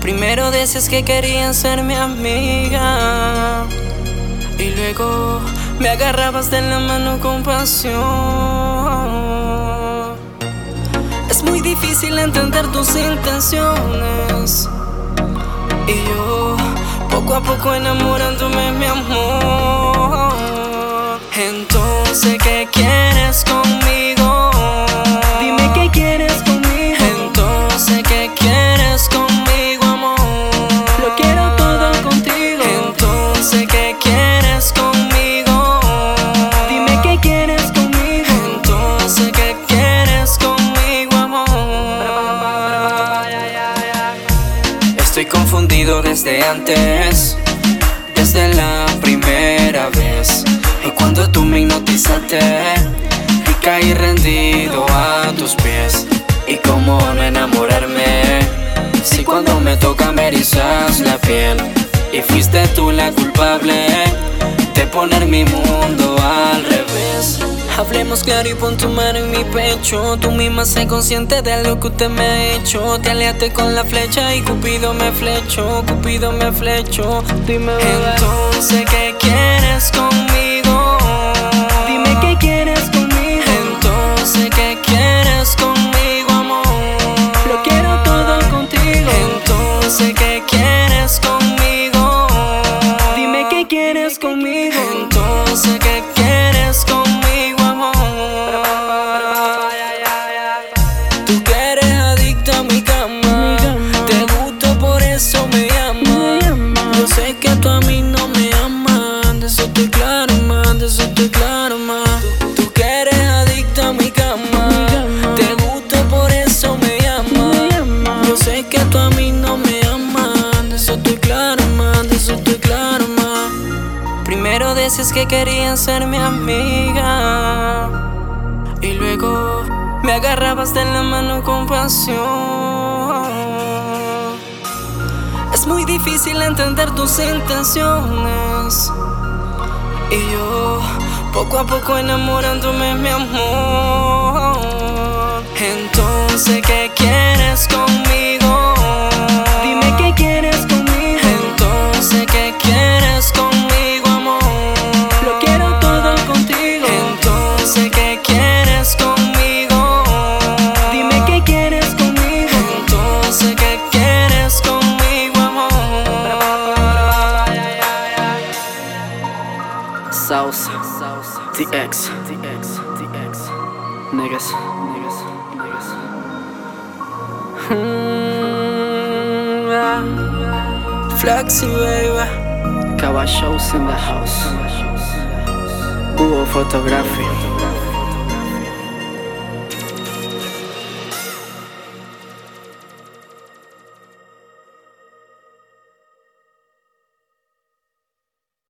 Primero decías que querías ser mi amiga y luego me agarrabas de la mano con pasión. Es muy difícil entender tus intenciones y yo poco a poco enamorándome mi amor. Entonces, ¿qué quieres Estoy confundido desde antes, desde la primera vez. Y cuando tú me hipnotizaste, y caí rendido a tus pies. Y cómo no enamorarme, si cuando me toca me erizas la piel. Y fuiste tú la culpable de poner mi mundo al revés. Hablemos claro y pon tu mano en mi pecho. Tú misma sé consciente de lo que usted me ha hecho. Te aliaste con la flecha y Cupido me flechó. Cupido me flechó. Dime. Entonces, Que querías ser mi amiga. Y luego me agarrabas de la mano con pasión. Es muy difícil entender tus intenciones. Y yo poco a poco enamorándome mi amor. Entonces, ¿qué Salsa. TX. Niggas. Niggas. Niggas. Mm, ah. Flexi, baby. Caballos in the house. Hubo fotografía.